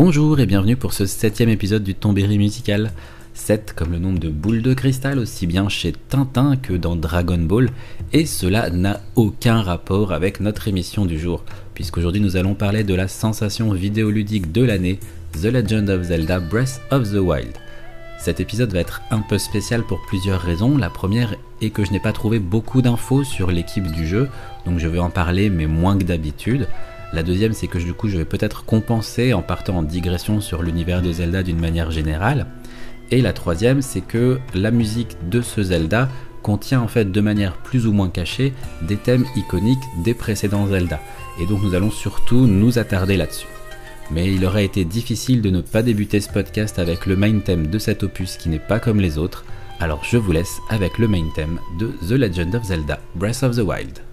Bonjour et bienvenue pour ce septième épisode du Tombéry musical. 7 comme le nombre de boules de cristal aussi bien chez Tintin que dans Dragon Ball et cela n'a aucun rapport avec notre émission du jour puisqu'aujourd'hui nous allons parler de la sensation vidéoludique de l'année The Legend of Zelda Breath of the Wild. Cet épisode va être un peu spécial pour plusieurs raisons. La première est que je n'ai pas trouvé beaucoup d'infos sur l'équipe du jeu, donc je vais en parler mais moins que d'habitude. La deuxième, c'est que du coup, je vais peut-être compenser en partant en digression sur l'univers de Zelda d'une manière générale. Et la troisième, c'est que la musique de ce Zelda contient en fait de manière plus ou moins cachée des thèmes iconiques des précédents Zelda. Et donc nous allons surtout nous attarder là-dessus. Mais il aurait été difficile de ne pas débuter ce podcast avec le main theme de cet opus qui n'est pas comme les autres, alors je vous laisse avec le main theme de The Legend of Zelda Breath of the Wild.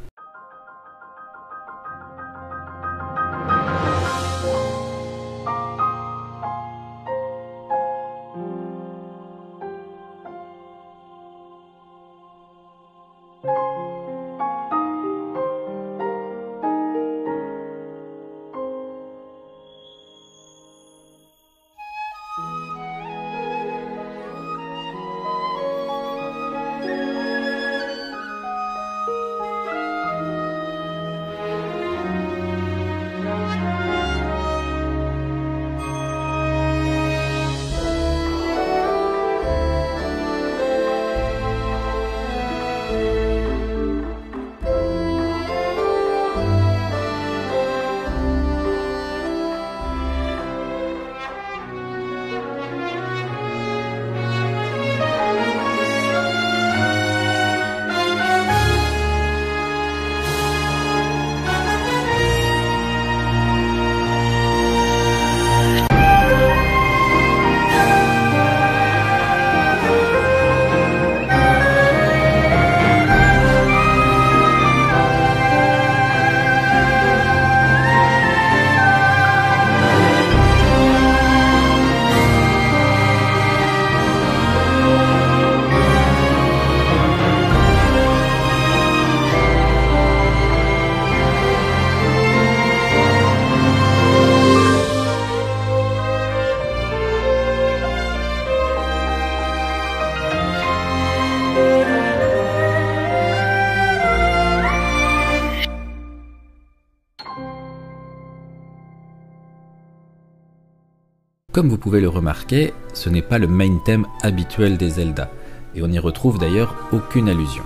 Comme vous pouvez le remarquer, ce n'est pas le main theme habituel des Zelda, et on n'y retrouve d'ailleurs aucune allusion.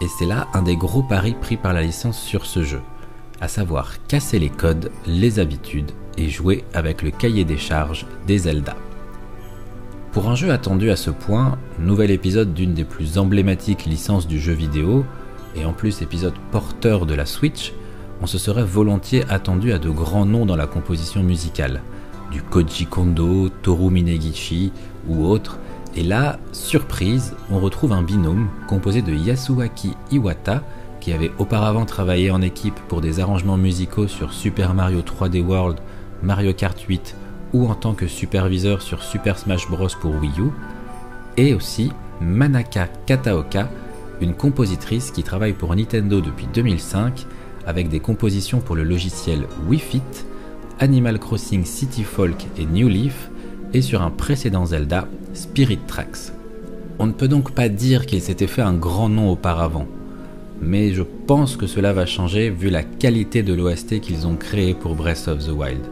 Et c'est là un des gros paris pris par la licence sur ce jeu, à savoir casser les codes, les habitudes et jouer avec le cahier des charges des Zelda. Pour un jeu attendu à ce point, nouvel épisode d'une des plus emblématiques licences du jeu vidéo, et en plus épisode porteur de la Switch, on se serait volontiers attendu à de grands noms dans la composition musicale, du Koji Kondo, Toru Minegishi ou autres. Et là, surprise, on retrouve un binôme composé de Yasuaki Iwata, qui avait auparavant travaillé en équipe pour des arrangements musicaux sur Super Mario 3D World, Mario Kart 8 ou en tant que superviseur sur Super Smash Bros pour Wii U, et aussi Manaka Kataoka, une compositrice qui travaille pour Nintendo depuis 2005 avec des compositions pour le logiciel Wii Fit Animal Crossing City Folk et New Leaf, et sur un précédent Zelda, Spirit Tracks. On ne peut donc pas dire qu'il s'était fait un grand nom auparavant, mais je pense que cela va changer vu la qualité de l'OST qu'ils ont créé pour Breath of the Wild,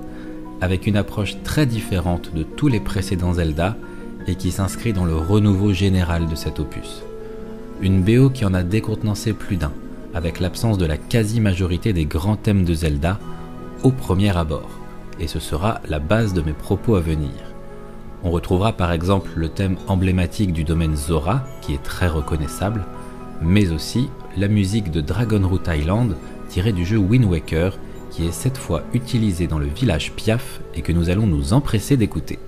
avec une approche très différente de tous les précédents Zelda et qui s'inscrit dans le renouveau général de cet opus. Une BO qui en a décontenancé plus d'un, avec l'absence de la quasi-majorité des grands thèmes de Zelda, au premier abord, et ce sera la base de mes propos à venir. On retrouvera par exemple le thème emblématique du domaine Zora, qui est très reconnaissable, mais aussi la musique de Dragon Root Island tirée du jeu Wind Waker, qui est cette fois utilisée dans le village Piaf et que nous allons nous empresser d'écouter.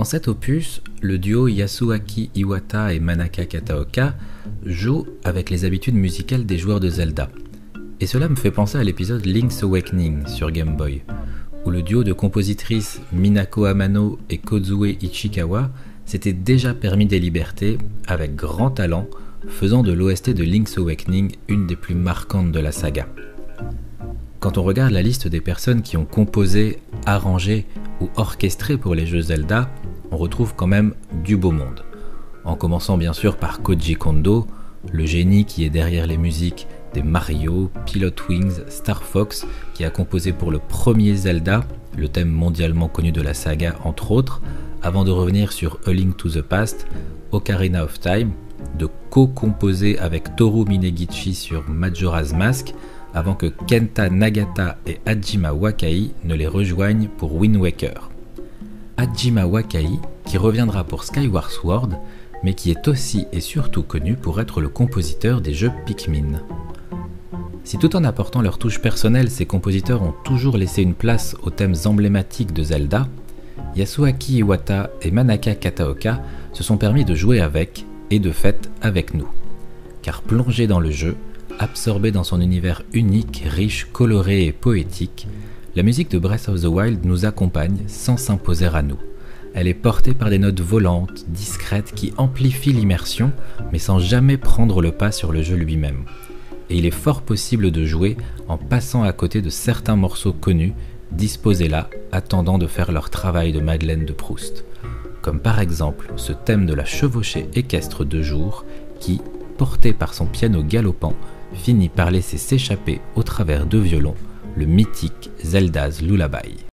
Dans cet opus, le duo Yasuaki Iwata et Manaka Kataoka joue avec les habitudes musicales des joueurs de Zelda. Et cela me fait penser à l'épisode Link's Awakening sur Game Boy, où le duo de compositrices Minako Amano et Kozue Ichikawa s'était déjà permis des libertés avec grand talent, faisant de l'OST de Link's Awakening une des plus marquantes de la saga. Quand on regarde la liste des personnes qui ont composé, arrangé ou orchestré pour les jeux Zelda, on retrouve quand même du beau monde. En commençant bien sûr par Koji Kondo, le génie qui est derrière les musiques des Mario, Pilot Wings, Star Fox, qui a composé pour le premier Zelda, le thème mondialement connu de la saga entre autres, avant de revenir sur A Link to the Past, Ocarina of Time, de co-composer avec Toru Minegichi sur Majora's Mask, avant que Kenta Nagata et Hajima Wakai ne les rejoignent pour Wind Waker. Hajima Wakai, qui reviendra pour Skyward Sword, mais qui est aussi et surtout connu pour être le compositeur des jeux Pikmin. Si tout en apportant leur touche personnelle, ces compositeurs ont toujours laissé une place aux thèmes emblématiques de Zelda, Yasuaki Iwata et Manaka Kataoka se sont permis de jouer avec, et de fait avec nous. Car plongés dans le jeu, absorbés dans son univers unique, riche, coloré et poétique, la musique de Breath of the Wild nous accompagne sans s'imposer à nous. Elle est portée par des notes volantes, discrètes, qui amplifient l'immersion, mais sans jamais prendre le pas sur le jeu lui-même. Et il est fort possible de jouer en passant à côté de certains morceaux connus, disposés là, attendant de faire leur travail de Madeleine de Proust. Comme par exemple ce thème de la chevauchée équestre de jour qui, porté par son piano galopant, finit par laisser s'échapper au travers de violons le mythique Zelda's Lullaby.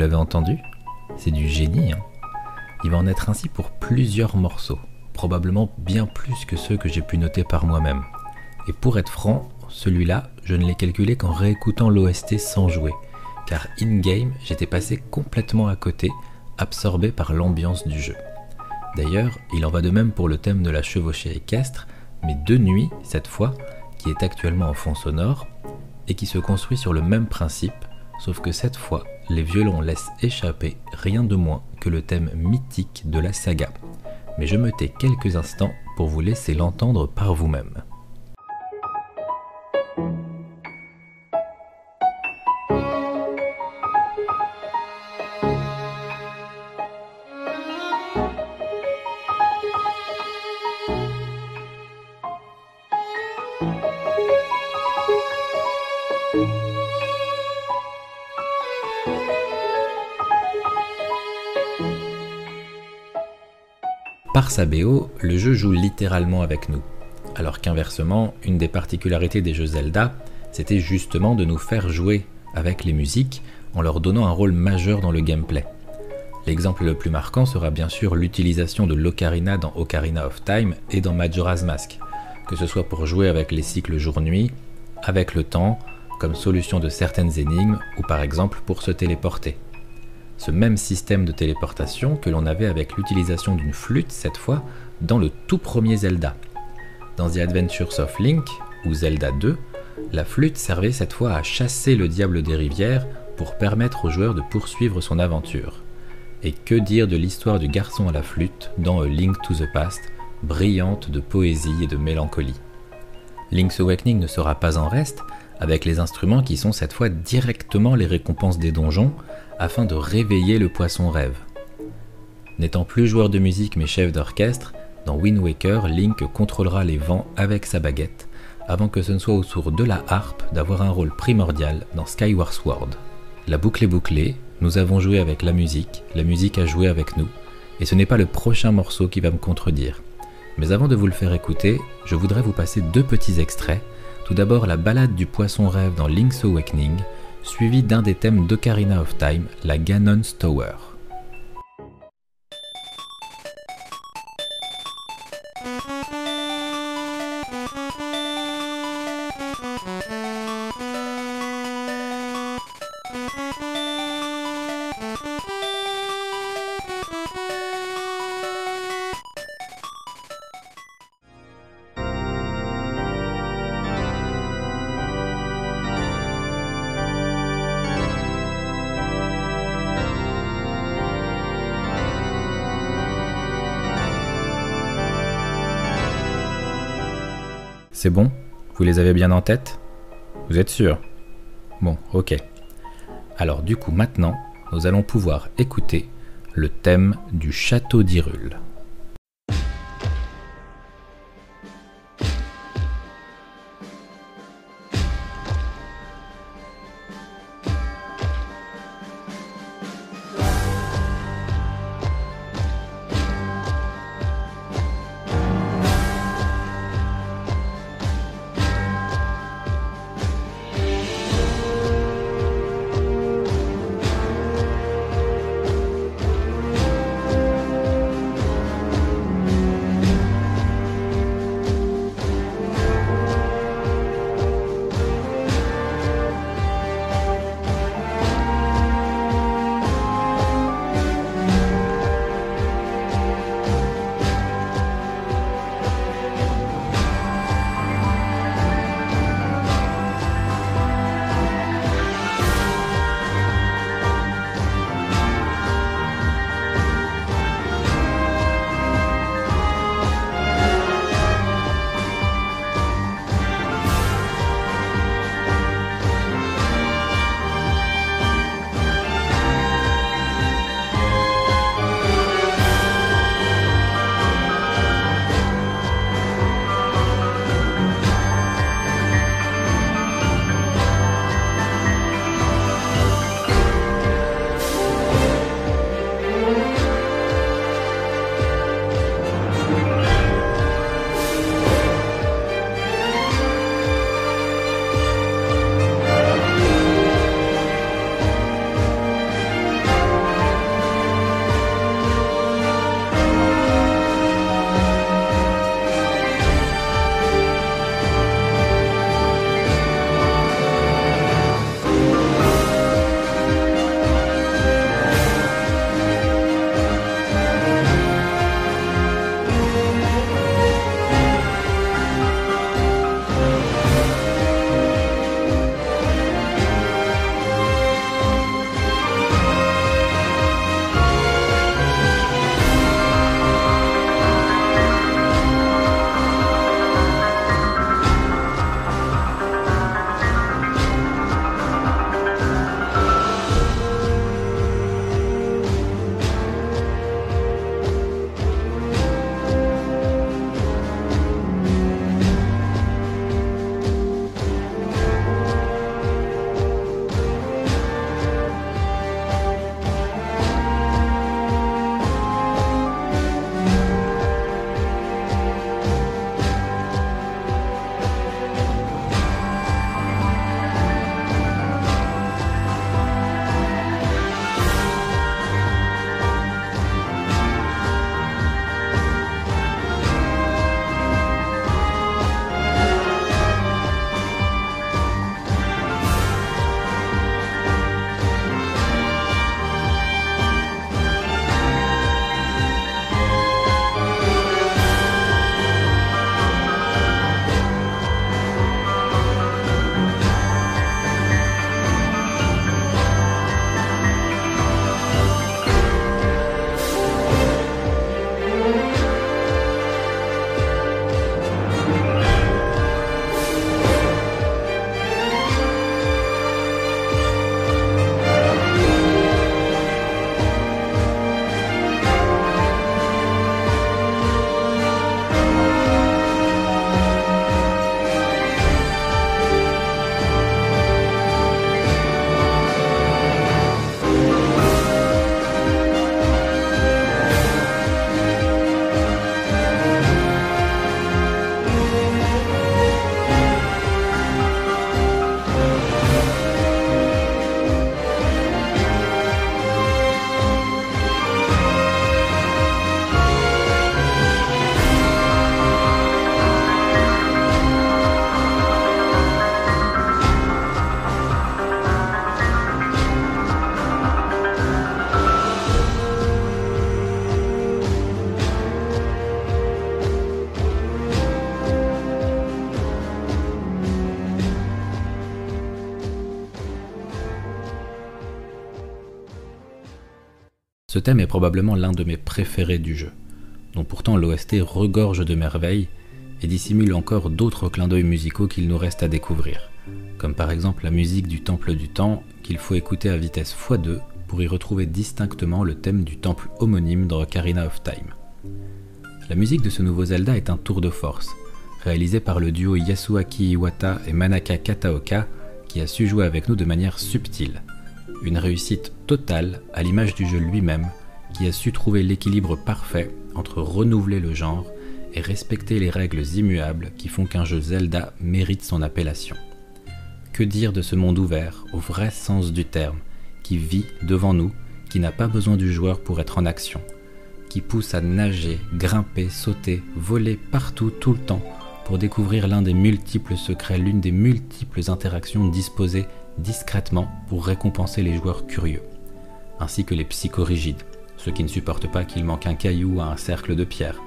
L'avez entendu C'est du génie. Hein Il va en être ainsi pour plusieurs morceaux, probablement bien plus que ceux que j'ai pu noter par moi-même. Et pour être franc, celui-là, je ne l'ai calculé qu'en réécoutant l'OST sans jouer, car in-game, j'étais passé complètement à côté, absorbé par l'ambiance du jeu. D'ailleurs, il en va de même pour le thème de la chevauchée équestre, mais de nuit cette fois, qui est actuellement en fond sonore, et qui se construit sur le même principe, sauf que cette fois, les violons laissent échapper rien de moins que le thème mythique de la saga. Mais je me tais quelques instants pour vous laisser l'entendre par vous-même. BO, le jeu joue littéralement avec nous, alors qu'inversement, une des particularités des jeux Zelda, c'était justement de nous faire jouer avec les musiques en leur donnant un rôle majeur dans le gameplay. L'exemple le plus marquant sera bien sûr l'utilisation de l'ocarina dans Ocarina of Time et dans Majora's Mask, que ce soit pour jouer avec les cycles jour-nuit, avec le temps, comme solution de certaines énigmes ou par exemple pour se téléporter. Ce même système de téléportation que l'on avait avec l'utilisation d'une flûte cette fois dans le tout premier Zelda. Dans The Adventures of Link ou Zelda 2, la flûte servait cette fois à chasser le diable des rivières pour permettre au joueur de poursuivre son aventure. Et que dire de l'histoire du garçon à la flûte dans A Link to the Past, brillante de poésie et de mélancolie. Link's Awakening ne sera pas en reste, avec les instruments qui sont cette fois directement les récompenses des donjons, afin de réveiller le poisson rêve. N'étant plus joueur de musique mais chef d'orchestre, dans Wind Waker, Link contrôlera les vents avec sa baguette, avant que ce ne soit au tour de la harpe d'avoir un rôle primordial dans Skyward Sword. La boucle est bouclée, nous avons joué avec la musique, la musique a joué avec nous, et ce n'est pas le prochain morceau qui va me contredire. Mais avant de vous le faire écouter, je voudrais vous passer deux petits extraits. Tout d'abord la balade du poisson rêve dans Link's Awakening, suivi d'un des thèmes d'Ocarina of Time, la Ganon's Tower. C'est bon? Vous les avez bien en tête? Vous êtes sûr? Bon, ok. Alors du coup maintenant, nous allons pouvoir écouter le thème du château d'Irule. Ce thème est probablement l'un de mes préférés du jeu, dont pourtant l'OST regorge de merveilles et dissimule encore d'autres clins d'œil musicaux qu'il nous reste à découvrir, comme par exemple la musique du Temple du Temps qu'il faut écouter à vitesse x2 pour y retrouver distinctement le thème du temple homonyme dans Ocarina of Time. La musique de ce nouveau Zelda est un tour de force, réalisé par le duo Yasuaki Iwata et Manaka Kataoka, qui a su jouer avec nous de manière subtile. Une réussite totale à l'image du jeu lui-même, qui a su trouver l'équilibre parfait entre renouveler le genre et respecter les règles immuables qui font qu'un jeu Zelda mérite son appellation. Que dire de ce monde ouvert, au vrai sens du terme, qui vit devant nous, qui n'a pas besoin du joueur pour être en action, qui pousse à nager, grimper, sauter, voler partout tout le temps pour découvrir l'un des multiples secrets, l'une des multiples interactions disposées discrètement pour récompenser les joueurs curieux, ainsi que les psychorigides, ceux qui ne supportent pas qu'il manque un caillou à un cercle de pierre,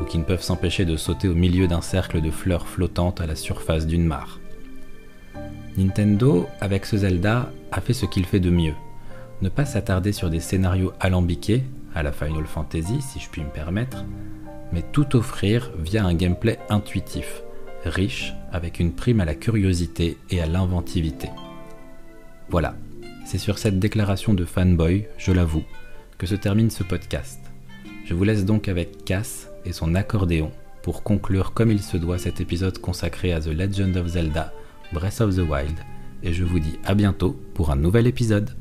ou qui ne peuvent s'empêcher de sauter au milieu d'un cercle de fleurs flottantes à la surface d'une mare. Nintendo, avec ce Zelda, a fait ce qu'il fait de mieux. Ne pas s'attarder sur des scénarios alambiqués, à la Final Fantasy si je puis me permettre, mais tout offrir via un gameplay intuitif, riche, avec une prime à la curiosité et à l'inventivité. Voilà, c'est sur cette déclaration de fanboy, je l'avoue, que se termine ce podcast. Je vous laisse donc avec Cass et son accordéon pour conclure comme il se doit cet épisode consacré à The Legend of Zelda Breath of the Wild, et je vous dis à bientôt pour un nouvel épisode.